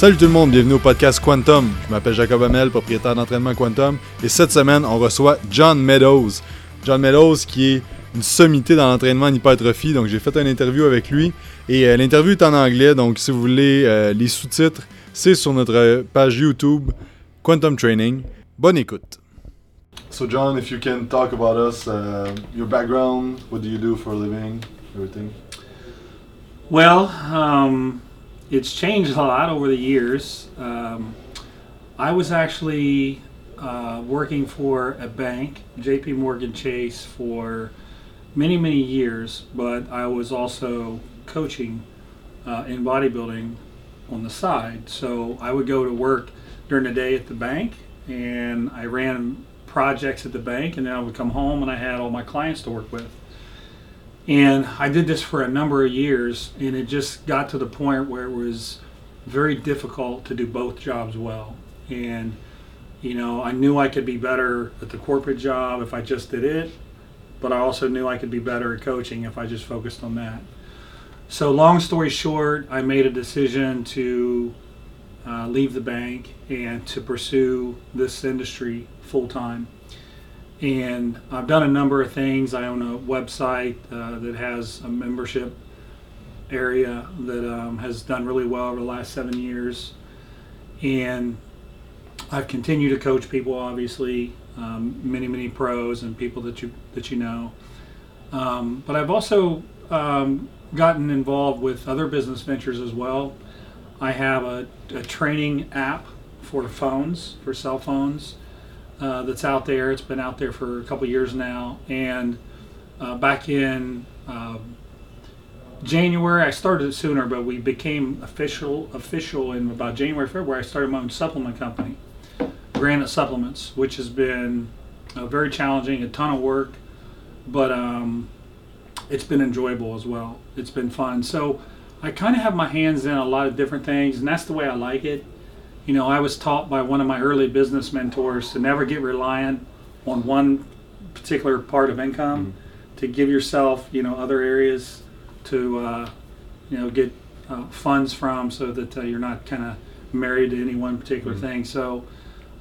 Salut tout le monde, bienvenue au podcast Quantum. Je m'appelle Jacob Hamel, propriétaire d'entraînement Quantum. Et cette semaine, on reçoit John Meadows. John Meadows qui est une sommité dans l'entraînement en hypertrophie. Donc j'ai fait une interview avec lui. Et euh, l'interview est en anglais, donc si vous voulez euh, les sous-titres, c'est sur notre page YouTube Quantum Training. Bonne écoute. So John, if you can talk about us, uh, your background, what do you do for a living, everything? Well, um, it's changed a lot over the years. Um, I was actually uh, working for a bank, JP Morgan Chase, for many, many years, but I was also coaching uh, in bodybuilding on the side. So I would go to work during the day at the bank and I ran projects at the bank and then I would come home and I had all my clients to work with. And I did this for a number of years, and it just got to the point where it was very difficult to do both jobs well. And, you know, I knew I could be better at the corporate job if I just did it, but I also knew I could be better at coaching if I just focused on that. So, long story short, I made a decision to uh, leave the bank and to pursue this industry full time and I've done a number of things. I own a website uh, that has a membership area that um, has done really well over the last seven years, and I've continued to coach people, obviously, um, many many pros and people that you that you know. Um, but I've also um, gotten involved with other business ventures as well. I have a, a training app for phones, for cell phones uh, that's out there. It's been out there for a couple years now, and uh, back in um, January, I started it sooner, but we became official official in about January, February. I started my own supplement company, Granite Supplements, which has been uh, very challenging, a ton of work, but um, it's been enjoyable as well. It's been fun. So I kind of have my hands in a lot of different things, and that's the way I like it you know, I was taught by one of my early business mentors to never get reliant on one particular part of income, mm-hmm. to give yourself, you know, other areas to, uh, you know, get uh, funds from so that uh, you're not kind of married to any one particular mm-hmm. thing. So,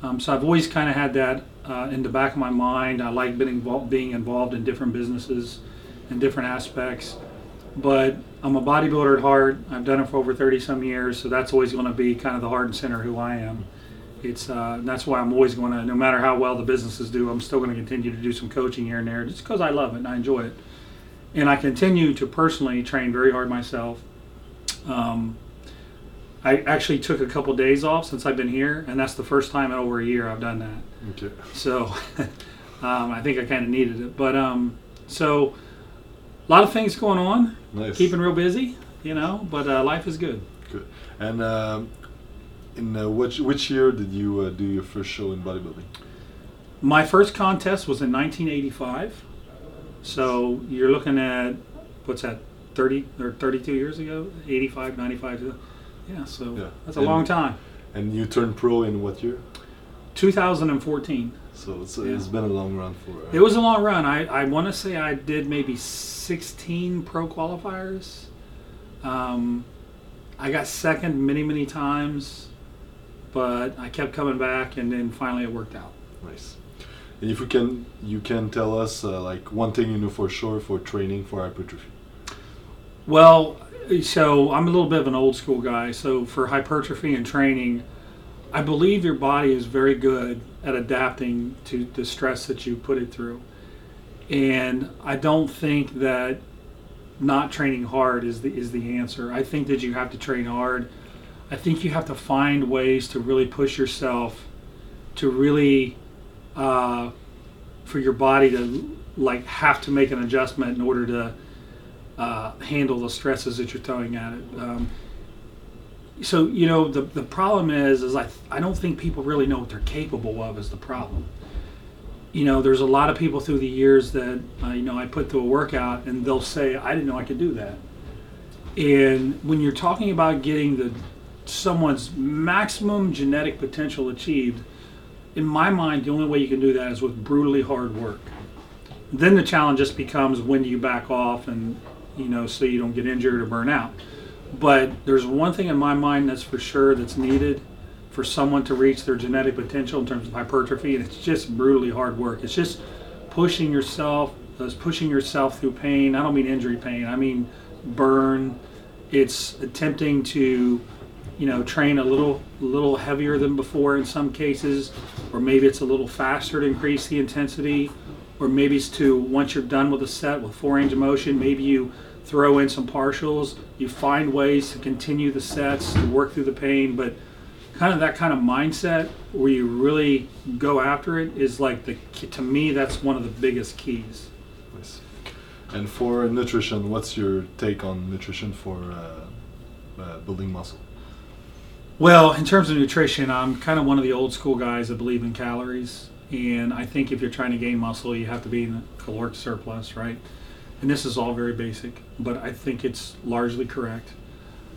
um, so I've always kind of had that uh, in the back of my mind. I like being involved, being involved in different businesses and different aspects. But I'm a bodybuilder at heart. I've done it for over 30 some years, so that's always going to be kind of the heart and center of who I am. It's uh, that's why I'm always going to, no matter how well the businesses do, I'm still going to continue to do some coaching here and there, just because I love it and I enjoy it. And I continue to personally train very hard myself. Um, I actually took a couple days off since I've been here, and that's the first time in over a year I've done that. Okay. So um, I think I kind of needed it, but um, so a lot of things going on. Nice. Keeping real busy, you know, but uh, life is good. Good. And um, in uh, which which year did you uh, do your first show in bodybuilding? My first contest was in 1985. So you're looking at what's that? 30 or 32 years ago? 85, 95. Yeah. So yeah. that's a and, long time. And you turned pro in what year? 2014. So it's, yeah. it's been a long run for. Uh, it was a long run. I, I want to say I did maybe 16 pro qualifiers. Um, I got second many many times, but I kept coming back, and then finally it worked out. Nice. And if you can, you can tell us uh, like one thing you know for sure for training for hypertrophy. Well, so I'm a little bit of an old school guy. So for hypertrophy and training, I believe your body is very good at adapting to the stress that you put it through. And I don't think that not training hard is the is the answer. I think that you have to train hard. I think you have to find ways to really push yourself to really uh, for your body to like have to make an adjustment in order to uh, handle the stresses that you're throwing at it. Um, so you know the the problem is is I I don't think people really know what they're capable of is the problem. You know, there's a lot of people through the years that uh, you know I put through a workout and they'll say I didn't know I could do that. And when you're talking about getting the someone's maximum genetic potential achieved, in my mind, the only way you can do that is with brutally hard work. Then the challenge just becomes when do you back off and you know so you don't get injured or burn out But there's one thing in my mind that's for sure that's needed for someone to reach their genetic potential in terms of hypertrophy, and it's just brutally hard work. It's just pushing yourself, it's pushing yourself through pain. I don't mean injury pain. I mean burn. It's attempting to, you know, train a little, little heavier than before in some cases, or maybe it's a little faster to increase the intensity, or maybe it's to once you're done with a set with four range of motion, maybe you throw in some partials. You find ways to continue the sets to work through the pain, but kind of that kind of mindset where you really go after it is like the to me that's one of the biggest keys. Nice. And for nutrition, what's your take on nutrition for uh, uh, building muscle? Well, in terms of nutrition, I'm kind of one of the old school guys that believe in calories. And I think if you're trying to gain muscle, you have to be in a caloric surplus, right? And this is all very basic, but I think it's largely correct.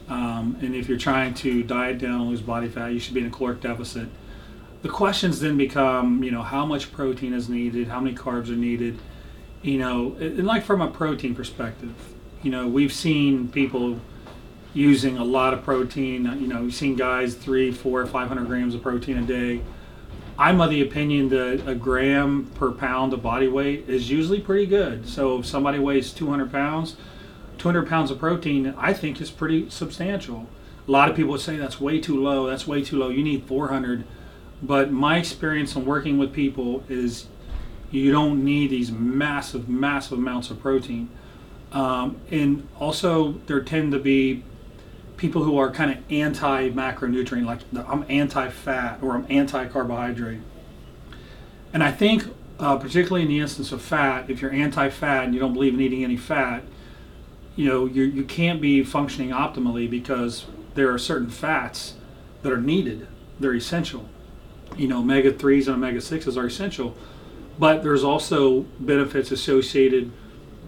Um, and if you're trying to diet down and lose body fat, you should be in a caloric deficit. The questions then become, you know, how much protein is needed, how many carbs are needed, you know, and like from a protein perspective, you know, we've seen people using a lot of protein. You know, we've seen guys three, four, five hundred grams of protein a day. I'm of the opinion that a gram per pound of body weight is usually pretty good. So if somebody weighs 200 pounds, 200 pounds of protein, I think is pretty substantial. A lot of people say that's way too low. That's way too low. You need 400. But my experience in working with people is you don't need these massive, massive amounts of protein. Um, and also, there tend to be people who are kind of anti macronutrient, like I'm anti fat or I'm anti carbohydrate. And I think, uh, particularly in the instance of fat, if you're anti fat and you don't believe in eating any fat, you know, you, you can't be functioning optimally because there are certain fats that are needed, they're essential. You know, omega 3s and omega 6s are essential, but there's also benefits associated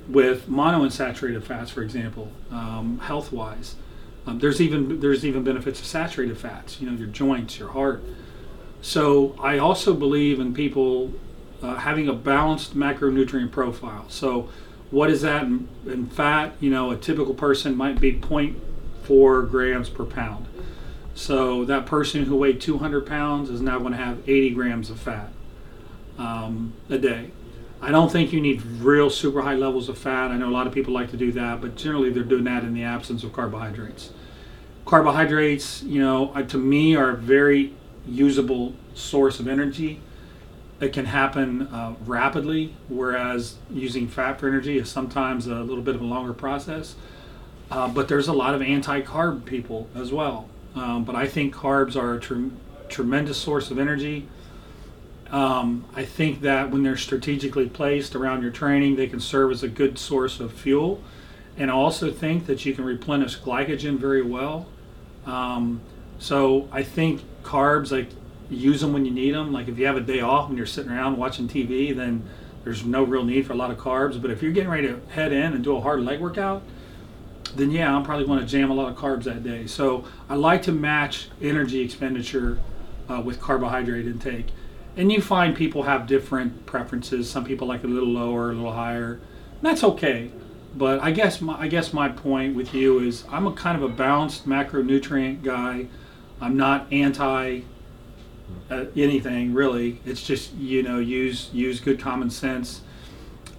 with monounsaturated fats, for example, um, health wise. Um, there's even there's even benefits of saturated fats. You know, your joints, your heart. So I also believe in people uh, having a balanced macronutrient profile. So what is that in, in, fat? You know, a typical person might be 0.4 grams per pound. So that person who weighed 200 pounds is now going to have 80 grams of fat um, a day. I don't think you need real super high levels of fat. I know a lot of people like to do that, but generally they're doing that in the absence of carbohydrates. Carbohydrates, you know, uh, to me are a very usable source of energy. It can happen uh, rapidly, whereas using fat for energy is sometimes a little bit of a longer process. Uh, but there's a lot of anti-carb people as well. Um, but I think carbs are a tre- tremendous source of energy. Um, I think that when they're strategically placed around your training, they can serve as a good source of fuel. And I also think that you can replenish glycogen very well. Um, so I think carbs, like use them when you need them. Like if you have a day off and you're sitting around watching TV, then there's no real need for a lot of carbs. But if you're getting ready to head in and do a hard leg workout, then yeah, I'm probably going to jam a lot of carbs that day. So I like to match energy expenditure uh, with carbohydrate intake and you find people have different preferences. Some people like a little lower, a little higher. that's okay. But I guess my, I guess my point with you is I'm a kind of a balanced macronutrient guy. I'm not anti uh, anything really. It's just you know use use good common sense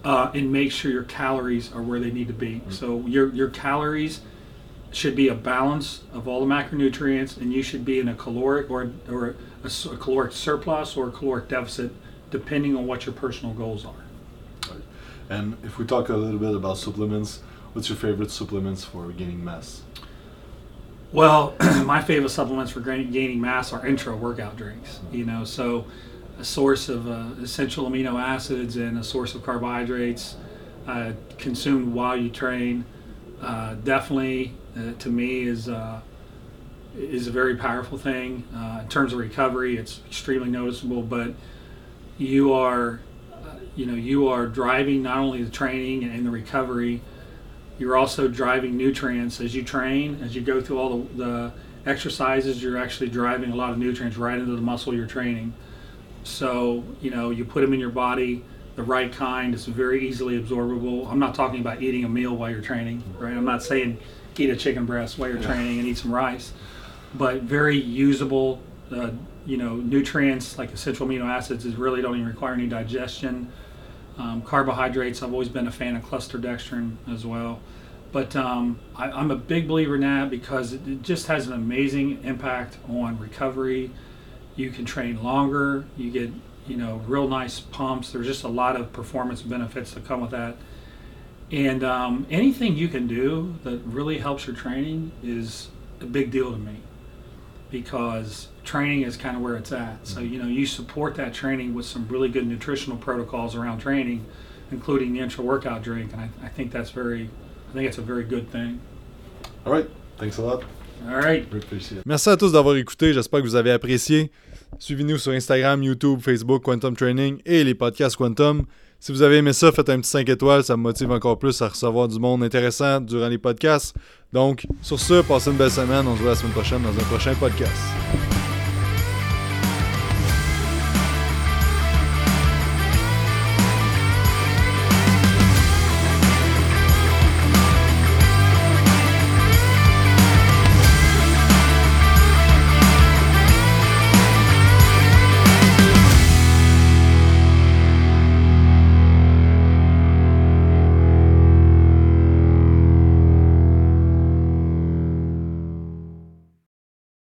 uh, and make sure your calories are where they need to be. Mm-hmm. So your your calories should be a balance of all the macronutrients, and you should be in a caloric or or a, a caloric surplus or a caloric deficit, depending on what your personal goals are. Right. And if we talk a little bit about supplements, what's your favorite supplements for gaining mass? Well, my favorite supplements for gaining mass are intra workout drinks. You know, so a source of uh, essential amino acids and a source of carbohydrates uh, consumed while you train. Uh, definitely uh, to me is uh, is a very powerful thing uh, in terms of recovery. It's extremely noticeable, but you are you know you are driving not only the training and the recovery you're also driving nutrients as you train as you go through all the, the, exercises you're actually driving a lot of nutrients right into the muscle you're training so you know you put them in your body the right kind. It's very easily absorbable. I'm not talking about eating a meal while you're training, right? I'm not saying eat a chicken breast while you're training and eat some rice, but very usable. Uh, you know, nutrients like essential amino acids is really don't even require any digestion. Um, carbohydrates, I've always been a fan of cluster dextrin as well. But um, I, I'm a big believer in that because it, it just has an amazing impact on recovery. You can train longer. You get you know real nice pumps. There's just a lot of performance benefits that come with that. And um, anything you can do that really helps your training is a big deal to me because training is kind of where it's at. So you know you support that training with some really good nutritional protocols around training, including the intra workout drink, and I, I think that's very, I think it's a very good thing. All right. Thanks a lot. All right. Merci à tous d'avoir écouté. J'espère que vous avez apprécié. Suivez-nous sur Instagram, YouTube, Facebook, Quantum Training et les podcasts Quantum. Si vous avez aimé ça, faites un petit 5 étoiles, ça me motive encore plus à recevoir du monde intéressant durant les podcasts. Donc, sur ce, passez une belle semaine. On se voit la semaine prochaine dans un prochain podcast.